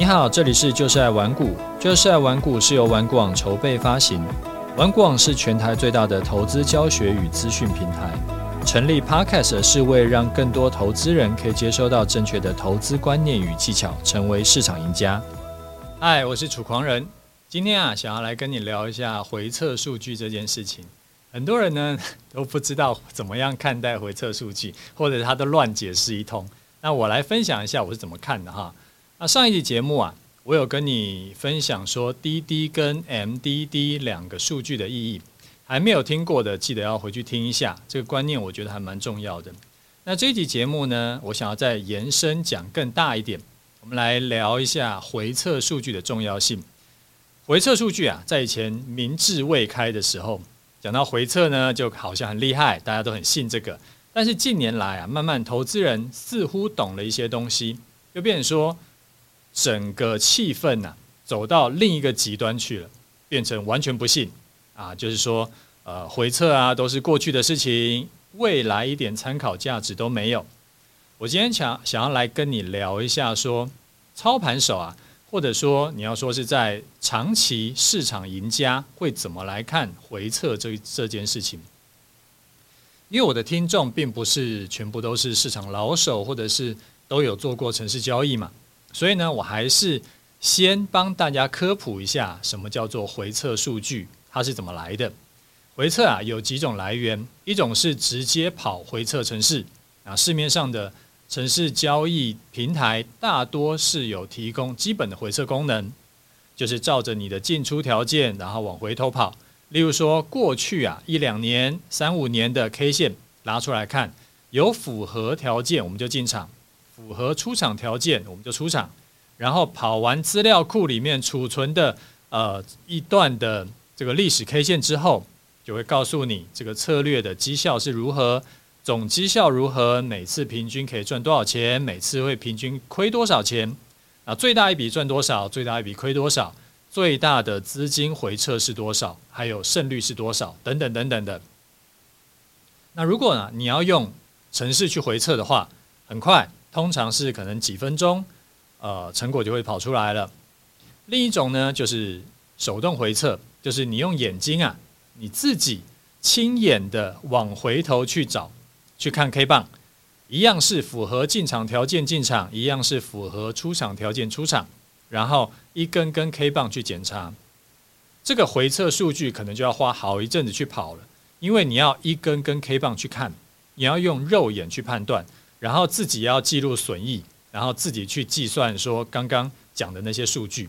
你好，这里是就是爱玩股，就是爱玩股是由玩股网筹备发行，玩股网是全台最大的投资教学与资讯平台。成立 Podcast 是为让更多投资人可以接收到正确的投资观念与技巧，成为市场赢家。嗨，我是楚狂人，今天啊，想要来跟你聊一下回测数据这件事情。很多人呢 都不知道怎么样看待回测数据，或者他都乱解释一通。那我来分享一下我是怎么看的哈。那上一集节目啊，我有跟你分享说 DD 跟 MDD 两个数据的意义，还没有听过的记得要回去听一下，这个观念我觉得还蛮重要的。那这一集节目呢，我想要再延伸讲更大一点，我们来聊一下回测数据的重要性。回测数据啊，在以前民智未开的时候，讲到回测呢，就好像很厉害，大家都很信这个。但是近年来啊，慢慢投资人似乎懂了一些东西，就变成说。整个气氛呐、走到另一个极端去了，变成完全不信啊，就是说，呃，回测啊都是过去的事情，未来一点参考价值都没有。我今天想想要来跟你聊一下说，操盘手啊，或者说你要说是在长期市场赢家会怎么来看回测这这件事情？因为我的听众并不是全部都是市场老手，或者是都有做过城市交易嘛。所以呢，我还是先帮大家科普一下，什么叫做回测数据，它是怎么来的。回测啊，有几种来源，一种是直接跑回测城市啊，市面上的城市交易平台大多是有提供基本的回测功能，就是照着你的进出条件，然后往回头跑。例如说，过去啊一两年、三五年的 K 线拿出来看，有符合条件，我们就进场。符合出厂条件，我们就出厂，然后跑完资料库里面储存的呃一段的这个历史 K 线之后，就会告诉你这个策略的绩效是如何，总绩效如何，每次平均可以赚多少钱，每次会平均亏多少钱，啊，最大一笔赚多少，最大一笔亏多少，最大的资金回撤是多少，还有胜率是多少，等等等等的。那如果呢，你要用程式去回测的话，很快。通常是可能几分钟，呃，成果就会跑出来了。另一种呢，就是手动回测，就是你用眼睛啊，你自己亲眼的往回头去找，去看 K 棒，一样是符合进场条件进场，一样是符合出场条件出场，然后一根根 K 棒去检查。这个回测数据可能就要花好一阵子去跑了，因为你要一根根 K 棒去看，你要用肉眼去判断。然后自己要记录损益，然后自己去计算说刚刚讲的那些数据，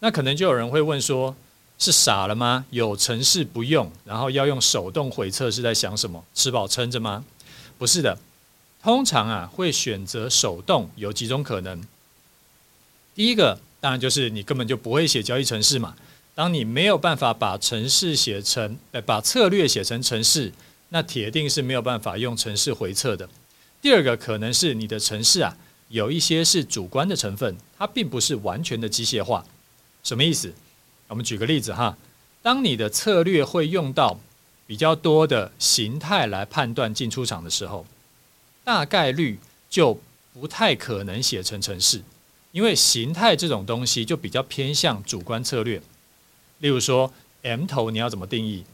那可能就有人会问说：是傻了吗？有程式不用，然后要用手动回测是在想什么？吃饱撑着吗？不是的，通常啊会选择手动有几种可能。第一个当然就是你根本就不会写交易程式嘛。当你没有办法把程式写成，把策略写成程式，那铁定是没有办法用程式回测的。第二个可能是你的程式啊，有一些是主观的成分，它并不是完全的机械化。什么意思？我们举个例子哈，当你的策略会用到比较多的形态来判断进出场的时候，大概率就不太可能写成程式，因为形态这种东西就比较偏向主观策略。例如说，M 头你要怎么定义？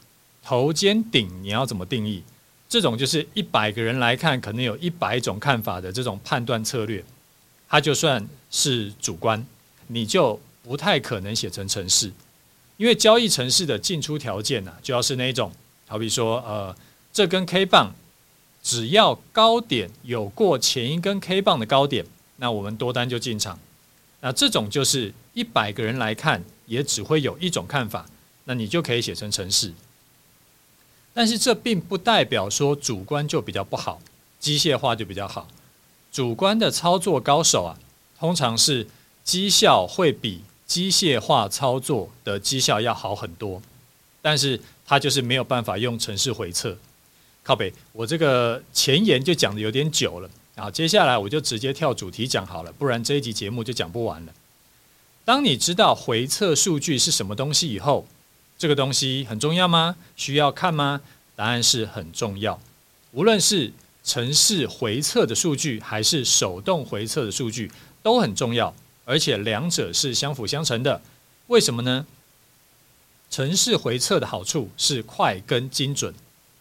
头肩顶你要怎么定义？这种就是一百个人来看，可能有一百种看法的这种判断策略，它就算是主观，你就不太可能写成程式，因为交易程式的进出条件呢、啊，就要是那种，好比说，呃，这根 K 棒只要高点有过前一根 K 棒的高点，那我们多单就进场。那这种就是一百个人来看，也只会有一种看法，那你就可以写成程式。但是这并不代表说主观就比较不好，机械化就比较好。主观的操作高手啊，通常是绩效会比机械化操作的绩效要好很多。但是他就是没有办法用程式回测。靠北，我这个前言就讲的有点久了啊，接下来我就直接跳主题讲好了，不然这一集节目就讲不完了。当你知道回测数据是什么东西以后，这个东西很重要吗？需要看吗？答案是很重要。无论是程式回测的数据，还是手动回测的数据，都很重要。而且两者是相辅相成的。为什么呢？程式回测的好处是快跟精准，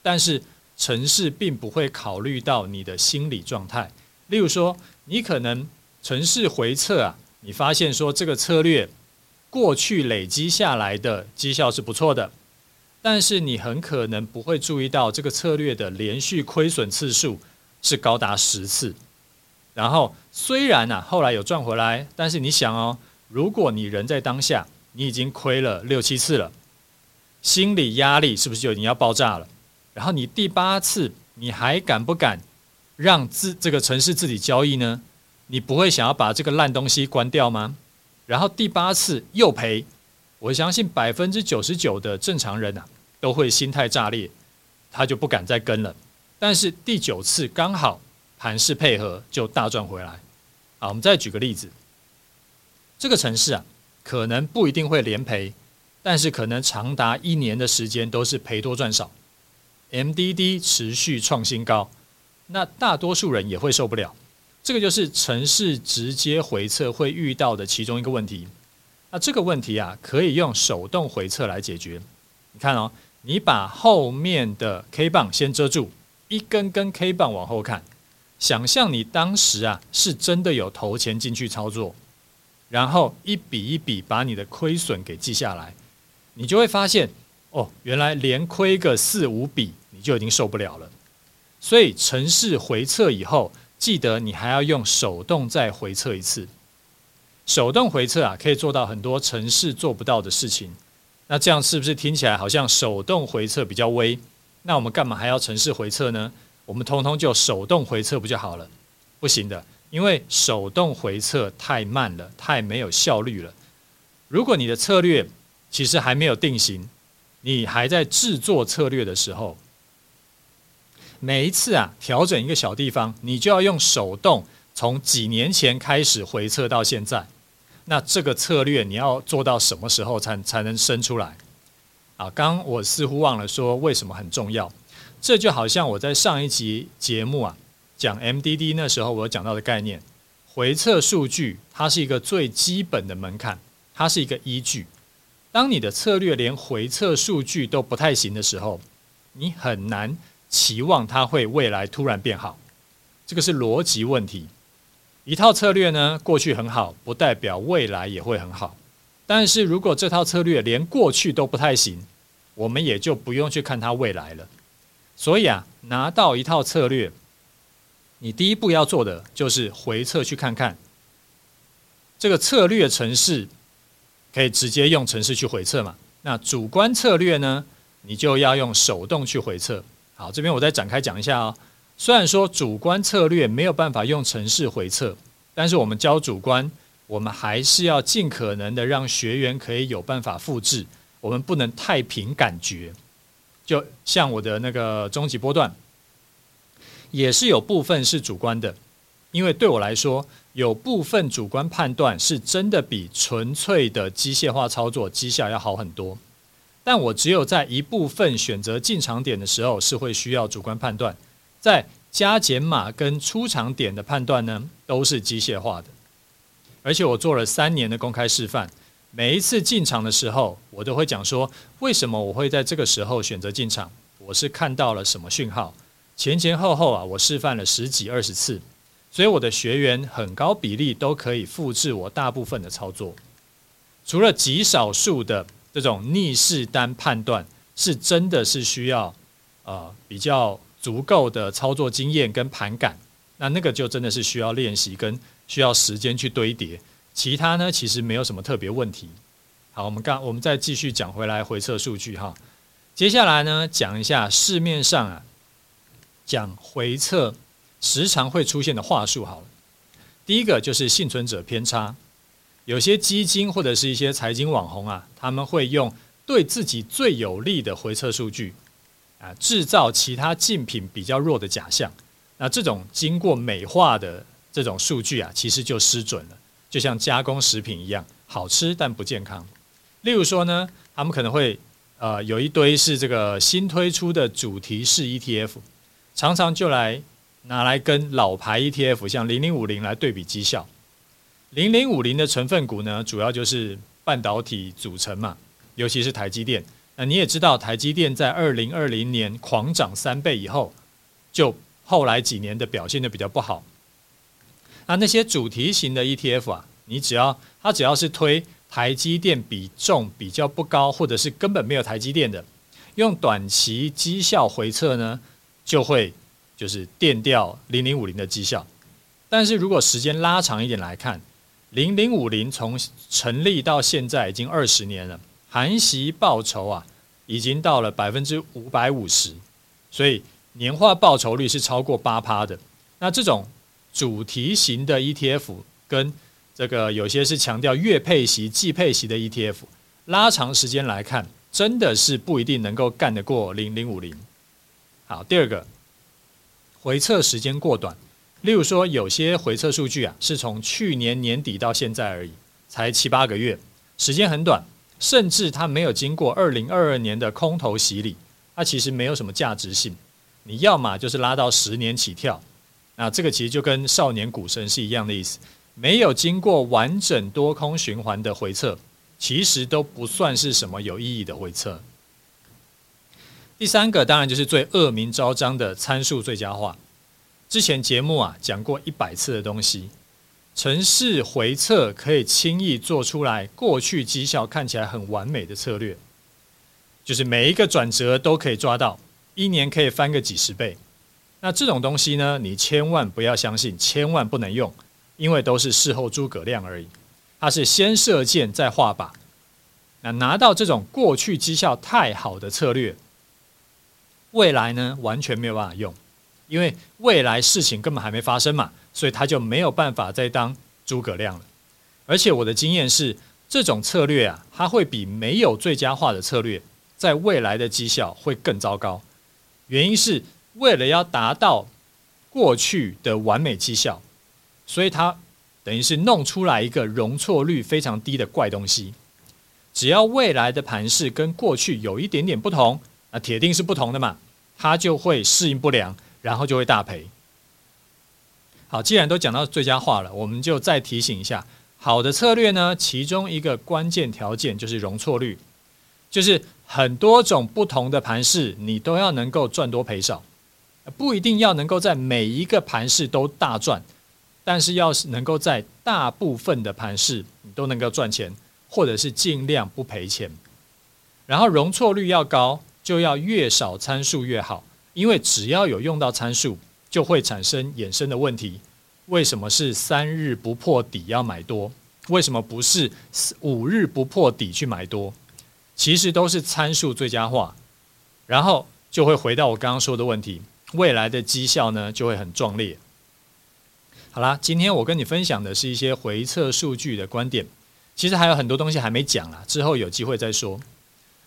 但是程式并不会考虑到你的心理状态。例如说，你可能程式回测啊，你发现说这个策略过去累积下来的绩效是不错的，但是你很可能不会注意到这个策略的连续亏损次数是高达十次。然后虽然啊后来有赚回来，但是你想哦，如果你人在当下，你已经亏了六七次了，心理压力是不是就已经要爆炸了？然后你第八次，你还敢不敢？让自这个程式自己交易呢？你不会想要把这个烂东西关掉吗？然后第八次又赔，我相信百分之九十九的正常人啊都会心态炸裂，他就不敢再跟了。但是第九次刚好盘势配合，就大赚回来。好，我们再举个例子，这个城市啊可能不一定会连赔，但是可能长达一年的时间都是赔多赚少，MDD 持续创新高。那大多数人也会受不了，这个就是程式直接回测会遇到的其中一个问题。那这个问题啊，可以用手动回测来解决。你看哦，你把后面的 K 棒先遮住，一根根 K 棒往后看，想象你当时啊是真的有投钱进去操作，然后一笔一笔把你的亏损给记下来，你就会发现哦，原来连亏个四五笔你就已经受不了了。所以程式回测以后，记得你还要用手动再回测一次。手动回测啊，可以做到很多程式做不到的事情。那这样是不是听起来好像手动回测比较微？那我们干嘛还要程式回测呢？我们通通就手动回测不就好了？不行的，因为手动回测太慢了，太没有效率了。如果你的策略其实还没有定型，你还在制作策略的时候。每一次啊，调整一个小地方，你就要用手动从几年前开始回测到现在。那这个策略你要做到什么时候才才能生出来？啊，刚我似乎忘了说为什么很重要。这就好像我在上一集节目啊讲 MDD 那时候我讲到的概念，回测数据它是一个最基本的门槛，它是一个依据。当你的策略连回测数据都不太行的时候，你很难。期望它会未来突然变好，这个是逻辑问题。一套策略呢，过去很好，不代表未来也会很好。但是如果这套策略连过去都不太行，我们也就不用去看它未来了。所以啊，拿到一套策略，你第一步要做的就是回测去看看这个策略程式，可以直接用程式去回测嘛。那主观策略呢，你就要用手动去回测。好，这边我再展开讲一下哦。虽然说主观策略没有办法用程式回测，但是我们教主观，我们还是要尽可能的让学员可以有办法复制。我们不能太凭感觉。就像我的那个终极波段，也是有部分是主观的，因为对我来说，有部分主观判断是真的比纯粹的机械化操作绩效要好很多。但我只有在一部分选择进场点的时候是会需要主观判断，在加减码跟出场点的判断呢，都是机械化的。而且我做了三年的公开示范，每一次进场的时候，我都会讲说，为什么我会在这个时候选择进场，我是看到了什么讯号，前前后后啊，我示范了十几二十次，所以我的学员很高比例都可以复制我大部分的操作，除了极少数的。这种逆势单判断是真的是需要呃比较足够的操作经验跟盘感，那那个就真的是需要练习跟需要时间去堆叠。其他呢，其实没有什么特别问题。好，我们刚我们再继续讲回来回测数据哈。接下来呢，讲一下市面上啊讲回测时常会出现的话术好了。第一个就是幸存者偏差。有些基金或者是一些财经网红啊，他们会用对自己最有利的回测数据啊，制造其他竞品比较弱的假象。那这种经过美化的这种数据啊，其实就失准了，就像加工食品一样，好吃但不健康。例如说呢，他们可能会呃有一堆是这个新推出的主题式 ETF，常常就来拿来跟老牌 ETF 像零零五零来对比绩效。零零五零的成分股呢，主要就是半导体组成嘛，尤其是台积电。那你也知道，台积电在二零二零年狂涨三倍以后，就后来几年的表现就比较不好。那那些主题型的 ETF 啊，你只要它只要是推台积电比重比较不高，或者是根本没有台积电的，用短期绩效回测呢，就会就是垫掉零零五零的绩效。但是如果时间拉长一点来看，零零五零从成立到现在已经二十年了。含息报酬啊，已经到了百分之五百五十，所以年化报酬率是超过八趴的。那这种主题型的 ETF 跟这个有些是强调月配息、季配息的 ETF，拉长时间来看，真的是不一定能够干得过零零五零。好，第二个，回测时间过短，例如说有些回测数据啊，是从去年年底到现在而已，才七八个月，时间很短。甚至它没有经过二零二二年的空头洗礼，它其实没有什么价值性。你要么就是拉到十年起跳，那这个其实就跟少年股神是一样的意思。没有经过完整多空循环的回测，其实都不算是什么有意义的回测。第三个当然就是最恶名昭彰的参数最佳化。之前节目啊讲过一百次的东西。程式回测可以轻易做出来，过去绩效看起来很完美的策略，就是每一个转折都可以抓到，一年可以翻个几十倍。那这种东西呢，你千万不要相信，千万不能用，因为都是事后诸葛亮而已。它是先射箭再画靶。那拿到这种过去绩效太好的策略，未来呢完全没有办法用，因为未来事情根本还没发生嘛。所以他就没有办法再当诸葛亮了，而且我的经验是，这种策略啊，它会比没有最佳化的策略，在未来的绩效会更糟糕。原因是为了要达到过去的完美绩效，所以它等于是弄出来一个容错率非常低的怪东西。只要未来的盘势跟过去有一点点不同，那铁定是不同的嘛，它就会适应不良，然后就会大赔。好，既然都讲到最佳化了，我们就再提醒一下，好的策略呢，其中一个关键条件就是容错率，就是很多种不同的盘势，你都要能够赚多赔少，不一定要能够在每一个盘势都大赚，但是要是能够在大部分的盘势你都能够赚钱，或者是尽量不赔钱，然后容错率要高，就要越少参数越好，因为只要有用到参数。就会产生衍生的问题。为什么是三日不破底要买多？为什么不是五日不破底去买多？其实都是参数最佳化，然后就会回到我刚刚说的问题：未来的绩效呢就会很壮烈。好啦，今天我跟你分享的是一些回测数据的观点，其实还有很多东西还没讲啦，之后有机会再说。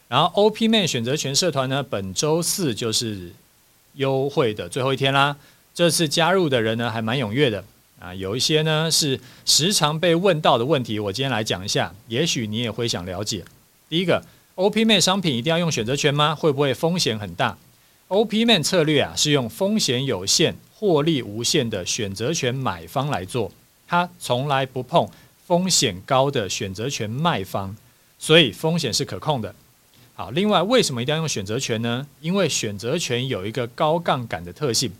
然后 OPMan 选择权社团呢，本周四就是。优惠的最后一天啦！这次加入的人呢，还蛮踊跃的啊。有一些呢是时常被问到的问题，我今天来讲一下，也许你也会想了解。第一个，OPMan 商品一定要用选择权吗？会不会风险很大？OPMan 策略啊，是用风险有限、获利无限的选择权买方来做，它从来不碰风险高的选择权卖方，所以风险是可控的。好，另外为什么一定要用选择权呢？因为选择权有一个高杠杆的特性，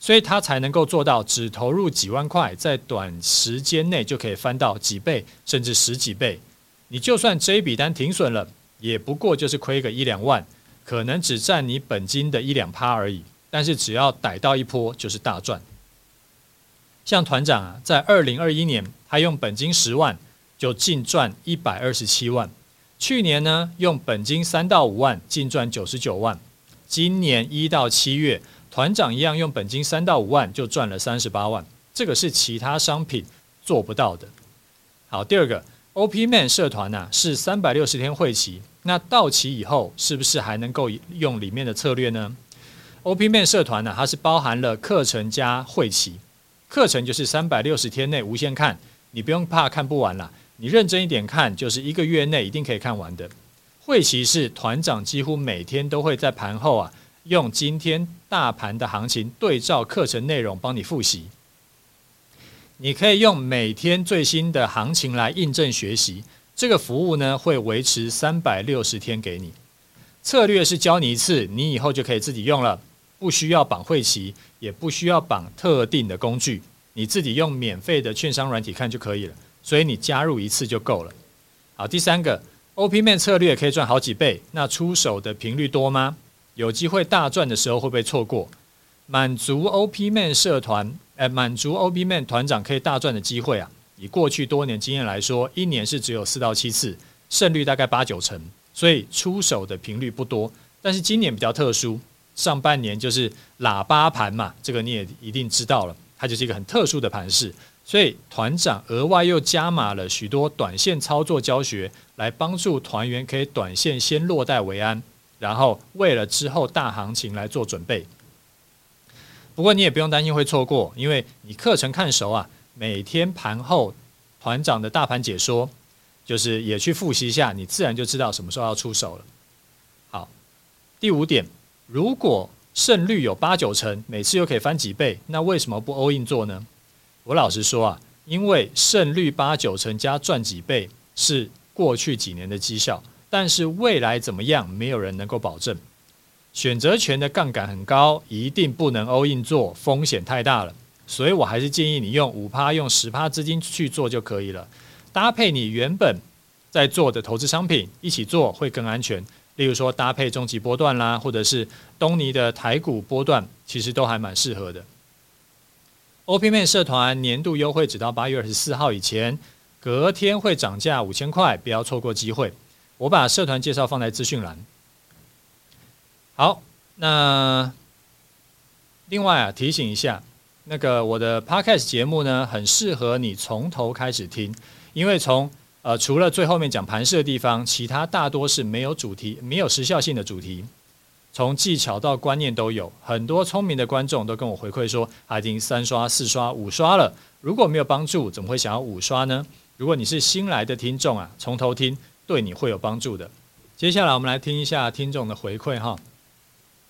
所以它才能够做到只投入几万块，在短时间内就可以翻到几倍甚至十几倍。你就算这一笔单停损了，也不过就是亏个一两万，可能只占你本金的一两趴而已。但是只要逮到一波，就是大赚。像团长啊，在二零二一年，他用本金十万就净赚一百二十七万。去年呢，用本金三到五万净赚九十九万，今年一到七月，团长一样用本金三到五万就赚了三十八万，这个是其他商品做不到的。好，第二个，OPMan 社团呐、啊、是三百六十天会期，那到期以后是不是还能够用里面的策略呢？OPMan 社团呢、它是包含了课程加会期，课程就是三百六十天内无限看，你不用怕看不完了。你认真一点看，就是一个月内一定可以看完的。会期是团长几乎每天都会在盘后啊，用今天大盘的行情对照课程内容帮你复习。你可以用每天最新的行情来印证学习。这个服务呢，会维持三百六十天给你。策略是教你一次，你以后就可以自己用了，不需要绑会期，也不需要绑特定的工具，你自己用免费的券商软体看就可以了。所以你加入一次就够了。好，第三个，OPMan 策略可以赚好几倍，那出手的频率多吗？有机会大赚的时候会不会错过？满足 OPMan 社团，呃，满足 OPMan 团长可以大赚的机会啊！以过去多年经验来说，一年是只有四到七次，胜率大概八九成，所以出手的频率不多。但是今年比较特殊，上半年就是喇叭盘嘛，这个你也一定知道了，它就是一个很特殊的盘势，所以团长额外又加码了许多短线操作教学，来帮助团员可以短线先落袋为安，然后为了之后大行情来做准备。不过你也不用担心会错过，因为你课程看熟啊。每天盘后团长的大盘解说，就是也去复习一下，你自然就知道什么时候要出手了。好，第五点，如果胜率有八九成，每次又可以翻几倍，那为什么不 all in 做呢？我老实说啊，因为胜率八九成加赚几倍是过去几年的绩效，但是未来怎么样，没有人能够保证。选择权的杠杆很高，一定不能 all in 做，风险太大了。所以我还是建议你用五趴、用十趴资金去做就可以了，搭配你原本在做的投资商品一起做会更安全。例如说搭配终极波段啦，或者是东尼的台股波段，其实都还蛮适合的。OPMan 社团年度优惠只到八月二十四号以前，隔天会涨价五千块，不要错过机会。我把社团介绍放在资讯栏。好，那另外啊，提醒一下。那个我的 podcast 节目呢，很适合你从头开始听，因为从呃除了最后面讲盘势的地方，其他大多是没有主题、没有时效性的主题，从技巧到观念都有。很多聪明的观众都跟我回馈说，他已经三刷、四刷、五刷了，如果没有帮助，怎么会想要五刷呢？如果你是新来的听众啊，从头听对你会有帮助的。接下来我们来听一下听众的回馈哈。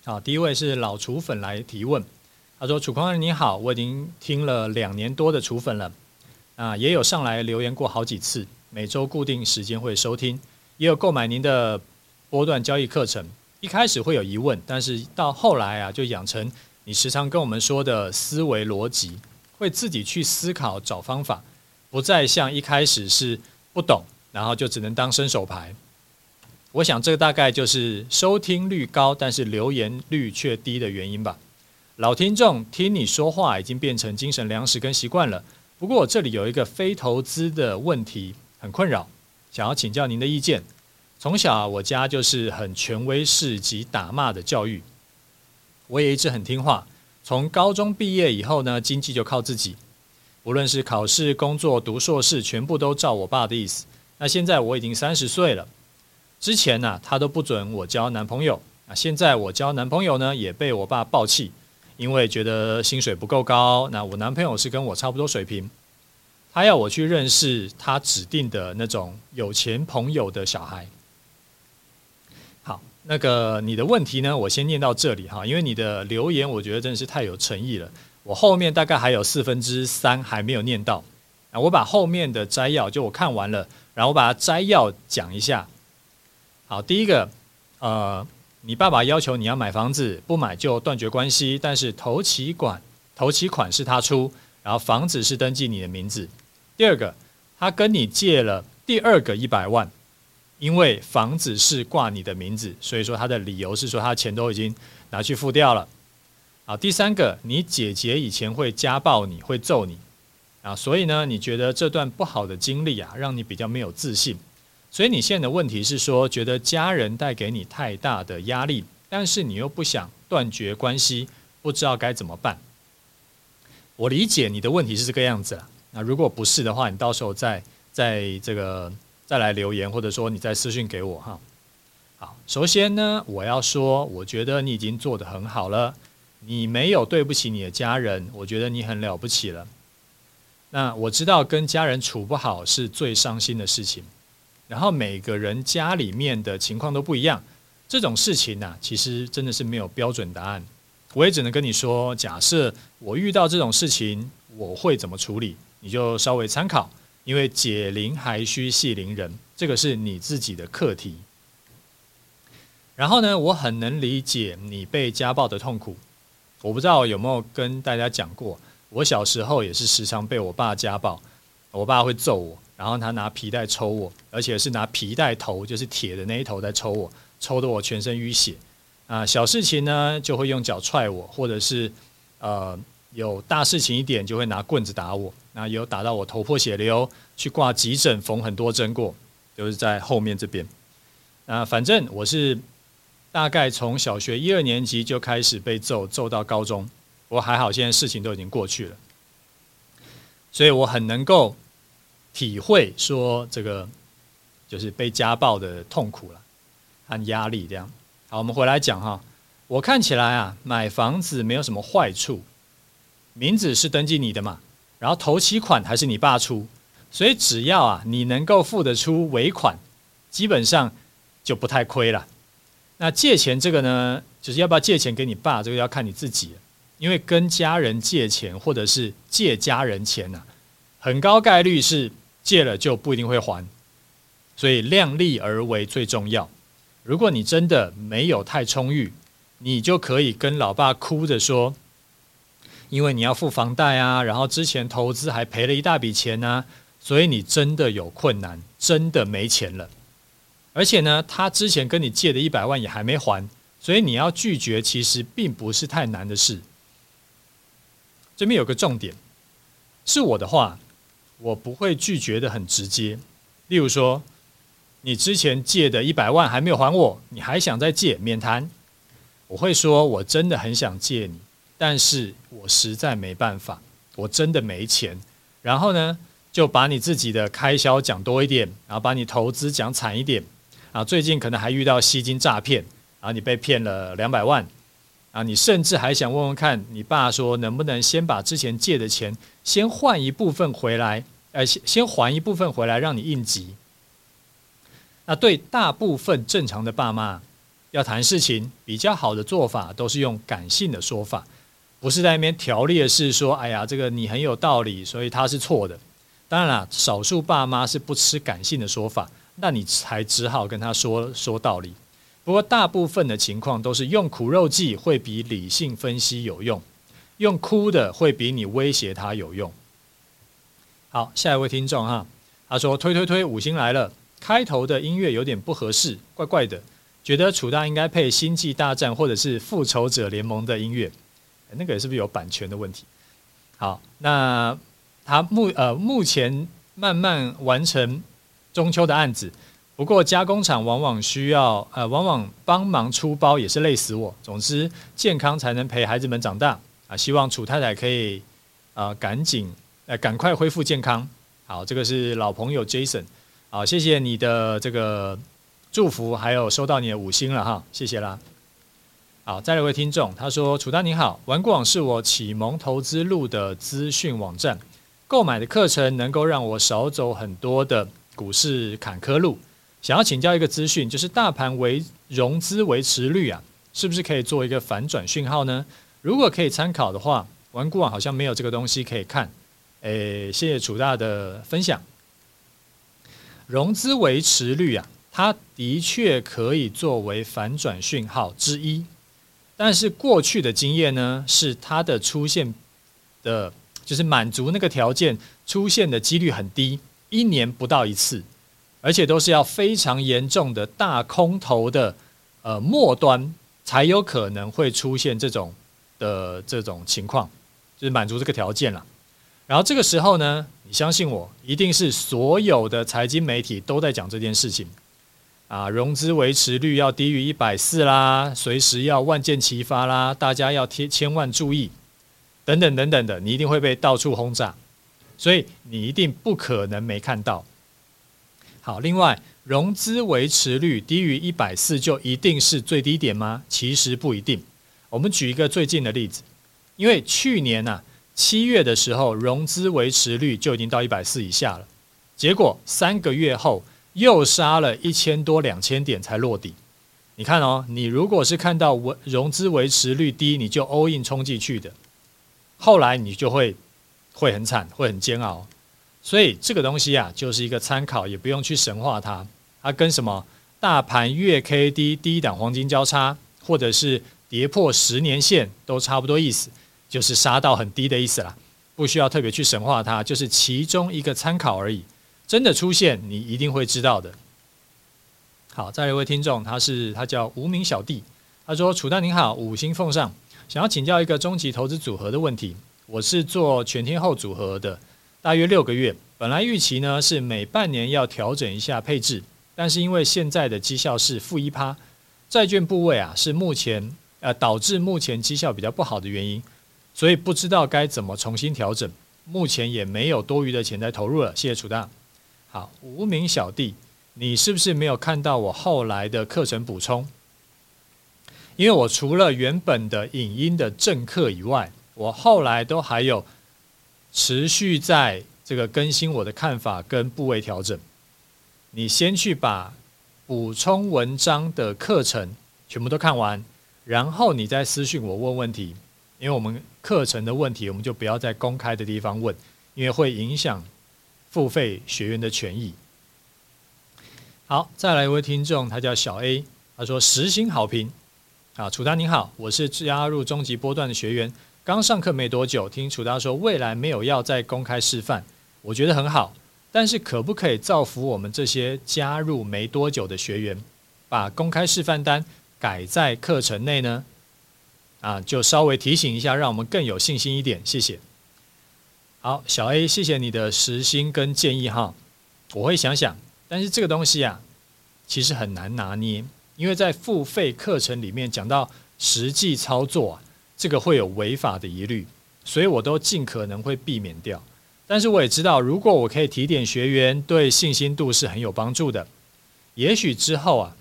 好，第一位是老厨粉来提问。他说：“楚狂人你好，我已经听了两年多的楚粉了，啊，也有上来留言过好几次，每周固定时间会收听，也有购买您的波段交易课程。一开始会有疑问，但是到后来啊，就养成你时常跟我们说的思维逻辑，会自己去思考找方法，不再像一开始是不懂，然后就只能当伸手牌。我想这个大概就是收听率高，但是留言率却低的原因吧。”老听众听你说话已经变成精神粮食跟习惯了。不过我这里有一个非投资的问题很困扰，想要请教您的意见。从小，我家就是很权威式及打骂的教育，我也一直很听话。从高中毕业以后呢，经济就靠自己，无论是考试、工作、读硕士，全部都照我爸的意思。那现在我已经三十岁了，之前呢，他都不准我交男朋友。那现在我交男朋友呢，也被我爸爆气。因为觉得薪水不够高，那我男朋友是跟我差不多水平，他要我去认识他指定的那种有钱朋友的小孩。那个你的问题呢，我先念到这里哈，因为你的留言我觉得真的是太有诚意了，我后面大概还有四分之三还没有念到，啊，我把后面的摘要就我看完了，然后我把它摘要讲一下。好，第一个，呃。你爸爸要求你要买房子，不买就断绝关系。但是头期款，头期款是他出，然后房子是登记你的名字。第二个，他跟你借了第二个一百万，因为房子是挂你的名字，所以说他的理由是说他钱都已经拿去付掉了。好，第三个，你姐姐以前会家暴你，会揍你啊，所以呢，你觉得这段不好的经历啊，让你比较没有自信。所以你现在的问题是说，觉得家人带给你太大的压力，但是你又不想断绝关系，不知道该怎么办。我理解你的问题是这个样子了。那如果不是的话，你到时候再再这个再来留言，或者说你再私讯给我哈。好，首先呢，我要说，我觉得你已经做得很好了，你没有对不起你的家人，我觉得你很了不起了。那我知道跟家人处不好是最伤心的事情。然后每个人家里面的情况都不一样，这种事情呢、其实真的是没有标准答案。我也只能跟你说，假设我遇到这种事情，我会怎么处理？你就稍微参考，因为解铃还须系铃人，这个是你自己的课题。然后呢，我很能理解你被家暴的痛苦。我不知道有没有跟大家讲过，我小时候也是时常被我爸家暴，我爸会揍我，然后他拿皮带抽我，而且是拿皮带头，就是铁的那一头在抽我，抽得我全身淤血。啊，小事情呢就会用脚踹我，或者是呃有大事情一点就会拿棍子打我。那有打到我头破血流，去挂急诊缝很多针过，就是在后面这边。那反正我是。大概从小学一二年级就开始被揍，揍到高中。我还好，现在事情都已经过去了，所以我很能够体会说这个就是被家暴的痛苦了和压力。这样，好，我们回来讲哈。我看起来啊，买房子没有什么坏处，名字是登记你的嘛，然后头期款还是你爸出，所以只要啊你能够付得出尾款，基本上就不太亏了。那借钱这个呢，就是要不要借钱给你爸，这个要看你自己。因为跟家人借钱或者是借家人钱呢，很高概率是借了就不一定会还，所以量力而为最重要。如果你真的没有太充裕，你就可以跟老爸哭着说，因为你要付房贷啊，然后之前投资还赔了一大笔钱啊，所以你真的有困难，真的没钱了。而且呢，他之前跟你借的一百万也还没还，所以你要拒绝其实并不是太难的事。这边有个重点，是我的话，我不会拒绝的很直接。例如说，你之前借的一百万还没有还我，你还想再借，免谈。我会说，我真的很想借你，但是我实在没办法，我真的没钱。然后呢，就把你自己的开销讲多一点，然后把你投资讲惨一点。啊，最近可能还遇到吸金诈骗，啊，你被骗了两百万，啊，你甚至还想问问看你爸说能不能先把之前借的钱先换一部分回来，呃，先先还一部分回来让你应急。那对大部分正常的爸妈要谈事情，比较好的做法都是用感性的说法，不是在那边条列是说，哎呀，这个你很有道理，所以他是错的。当然了，少数爸妈是不吃感性的说法。那你才只好跟他说说道理。不过大部分的情况都是用苦肉计会比理性分析有用，用哭的会比你威胁他有用。好，下一位听众哈，他说推推推五星来了，开头的音乐有点不合适，怪怪的，觉得楚大应该配《星际大战》或者是《复仇者联盟》的音乐，那个是不是有版权的问题？好，那他目呃目前慢慢完成。中秋的案子，不过加工厂往往需要呃，往往帮忙出包也是累死我。总之，健康才能陪孩子们长大啊！希望楚太太可以啊，赶紧呃，赶快恢复健康。好，这个是老朋友 Jason，好，谢谢你的这个祝福，还有收到你的五星了哈，谢谢啦。好，再来一位听众，他说：“楚大你好，玩股网是我启蒙投资路的资讯网站，购买的课程能够让我少走很多的。”股市坎坷路，想要请教一个资讯，就是大盘维融资维持率啊，是不是可以做一个反转讯号呢？如果可以参考的话，玩股网好像没有这个东西可以看。诶，谢谢楚大的分享。融资维持率啊，它的确可以作为反转讯号之一，但是过去的经验呢，是它的出现的，就是满足那个条件出现的几率很低。一年不到一次，而且都是要非常严重的大空头的呃末端，才有可能会出现这种的这种情况，就是满足这个条件了。然后这个时候呢，你相信我，一定是所有的财经媒体都在讲这件事情啊，融资维持率要低于一百四啦，随时要万箭齐发啦，大家要贴千万注意，等等等等的，你一定会被到处轰炸。所以你一定不可能没看到。好，另外，融资维持率低于一百四就一定是最低点吗？其实不一定。我们举一个最近的例子，因为去年呐七月的时候，融资维持率就已经到一百四以下了，结果三个月后又杀了一千多两千点才落底。你看哦，你如果是看到融资维持率低，你就 all in 冲进去的，后来你就会。会很惨，会很煎熬。所以这个东西啊，就是一个参考，也不用去神化它。它跟什么大盘月 K D 低档黄金交叉，或者是跌破十年线，都差不多意思，就是杀到很低的意思啦。不需要特别去神化它，就是其中一个参考而已。真的出现，你一定会知道的。好，再一位听众，他是他叫无名小弟，他说：“楚大您好，五星奉上，想要请教一个终极投资组合的问题。我是做全天候组合的，大约六个月，本来预期呢是每半年要调整一下配置，但是因为现在的绩效是负一趴，债券部位啊是目前呃导致目前绩效比较不好的原因，所以不知道该怎么重新调整。目前也没有多余的钱在投入了。谢谢楚大。啊，无名小弟。”你是不是没有看到我后来的课程补充？因为我除了原本的影音的正课以外，我后来都还有持续在这个更新我的看法跟部位调整。你先去把补充文章的课程全部都看完，然后你再私讯我问问题。因为我们课程的问题，我们就不要在公开的地方问，因为会影响付费学员的权益。好，再来一位听众，他叫小 A，他说十星好评。啊，楚大您好，我是加入终极波段的学员，刚上课没多久，听楚大说未来没有要再公开示范，我觉得很好，但是可不可以造福我们这些加入没多久的学员，把公开示范单改在课程内呢？啊，就稍微提醒一下，让我们更有信心一点，谢谢。好，小 A，谢谢你的实心跟建议哈，我会想想。但是这个东西啊，其实很难拿捏，因为在付费课程里面讲到实际操作啊，这个会有违法的疑虑，所以我都尽可能会避免掉。但是我也知道，如果我可以提点学员，对信心度是很有帮助的。也许之后啊，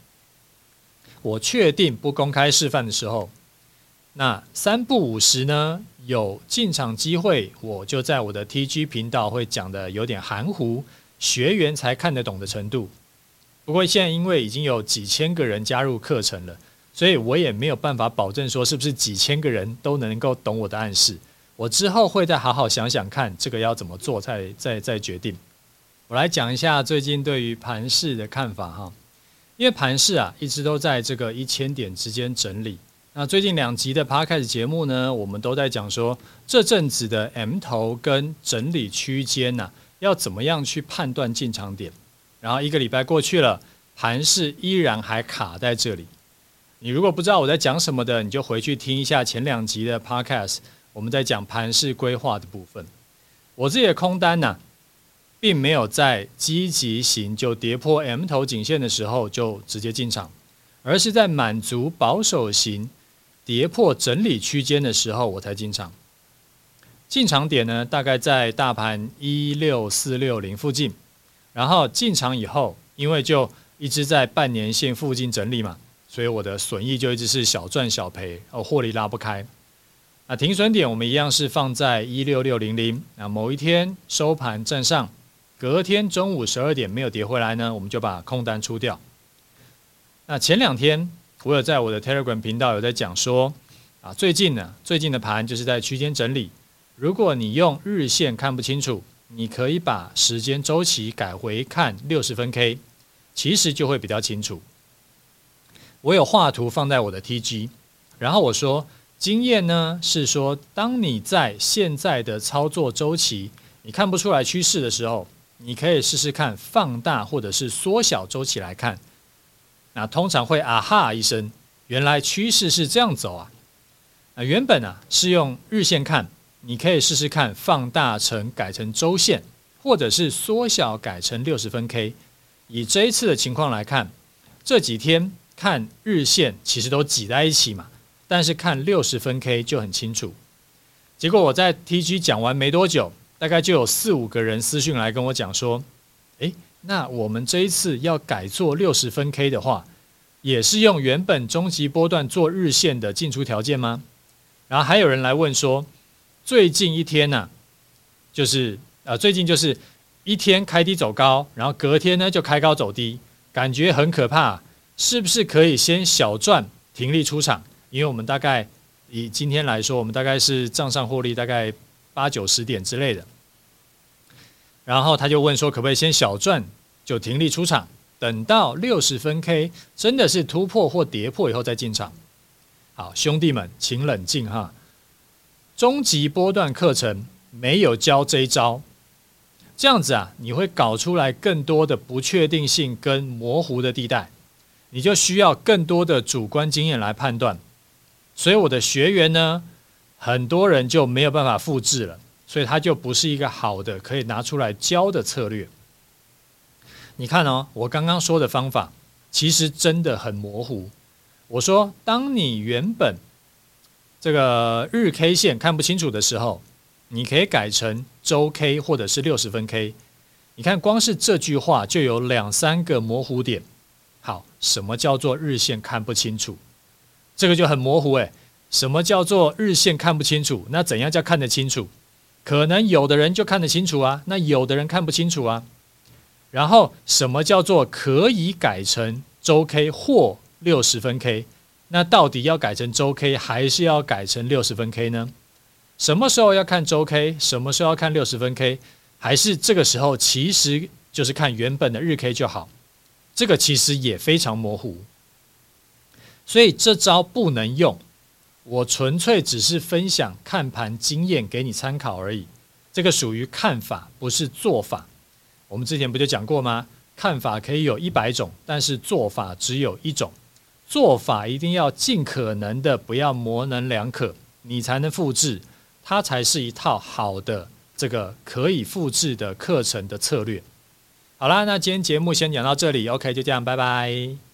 我确定不公开示范的时候，那三不五时呢，有进场机会，我就在我的 TG 频道会讲的有点含糊。学员才看得懂的程度。不过现在因为已经有几千个人加入课程了，所以我也没有办法保证说是不是几千个人都能够懂我的暗示。我之后会再好好想想看这个要怎么做，再再再决定。我来讲一下最近对于盘市的看法哈，因为盘市啊一直都在这个一千点之间整理。那最近两集的 Podcast 节目呢，我们都在讲说这阵子的 M 头跟整理区间呐、要怎么样去判断进场点？然后一个礼拜过去了，盘势依然还卡在这里。你如果不知道我在讲什么的，你就回去听一下前两集的 Podcast，我们在讲盘势规划的部分。我自己的空单呢、并没有在积极型就跌破 M 头颈线的时候就直接进场，而是在满足保守型跌破整理区间的时候我才进场。进场点呢，大概在大盘一六四六零附近，然后进场以后，因为就一直在半年线附近整理嘛，所以我的损益就一直是小赚小赔，哦，获利拉不开。那停损点我们一样是放在一六六零零。那某一天收盘站上，隔天中午十二点没有跌回来呢，我们就把空单出掉。那前两天我有在我的 Telegram 频道有在讲说，啊，最近呢，最近的盘就是在区间整理。如果你用日线看不清楚，你可以把时间周期改回看六十分 K，其实就会比较清楚。我有画图放在我的 TG，然后我说经验呢是说，当你在现在的操作周期你看不出来趋势的时候，你可以试试看放大或者是缩小周期来看，那通常会啊哈一声，原来趋势是这样走啊。啊原本啊是用日线看。你可以试试看放大成改成周线，或者是缩小改成六十分 K。以这一次的情况来看，这几天看日线其实都挤在一起嘛，但是看六十分 K 就很清楚。结果我在 TG 讲完没多久，大概就有四五个人私讯来跟我讲说：“诶，那我们这一次要改做六十分 K 的话，也是用原本终极波段做日线的进出条件吗？”然后还有人来问说。最近一天呢、就是呃，最近就是一天开低走高，然后隔天呢就开高走低，感觉很可怕。是不是可以先小赚停利出场？因为我们大概以今天来说，我们大概是账上获利大概八九十点之类的。然后他就问说，可不可以先小赚就停利出场，等到六十分 K 真的是突破或跌破以后再进场？好，兄弟们，请冷静哈。终极波段课程没有教这一招，这样子啊，你会搞出来更多的不确定性跟模糊的地带，你就需要更多的主观经验来判断。所以我的学员呢，很多人就没有办法复制了。所以它就不是一个好的可以拿出来教的策略。你看哦，我刚刚说的方法其实真的很模糊。我说，当你原本这个日 K 线看不清楚的时候，你可以改成周 K 或者是六十分 K。你看，光是这句话就有两三个模糊点。好，什么叫做日线看不清楚？这个就很模糊诶。什么叫做日线看不清楚？那怎样叫看得清楚？可能有的人就看得清楚啊，那有的人看不清楚啊。然后什么叫做可以改成周 K 或六十分 K？那到底要改成周 K 还是要改成六十分 K 呢？什么时候要看周 K？什么时候要看六十分 K？还是这个时候其实就是看原本的日 K 就好？这个其实也非常模糊，所以这招不能用。我纯粹只是分享看盘经验给你参考而已，这个属于看法，不是做法。我们之前不就讲过吗？看法可以有一百种，但是做法只有一种。做法一定要尽可能的不要模棱两可，你才能复制，它才是一套好的这个可以复制的课程的策略。好啦，那今天节目先讲到这里，OK，就这样，拜拜。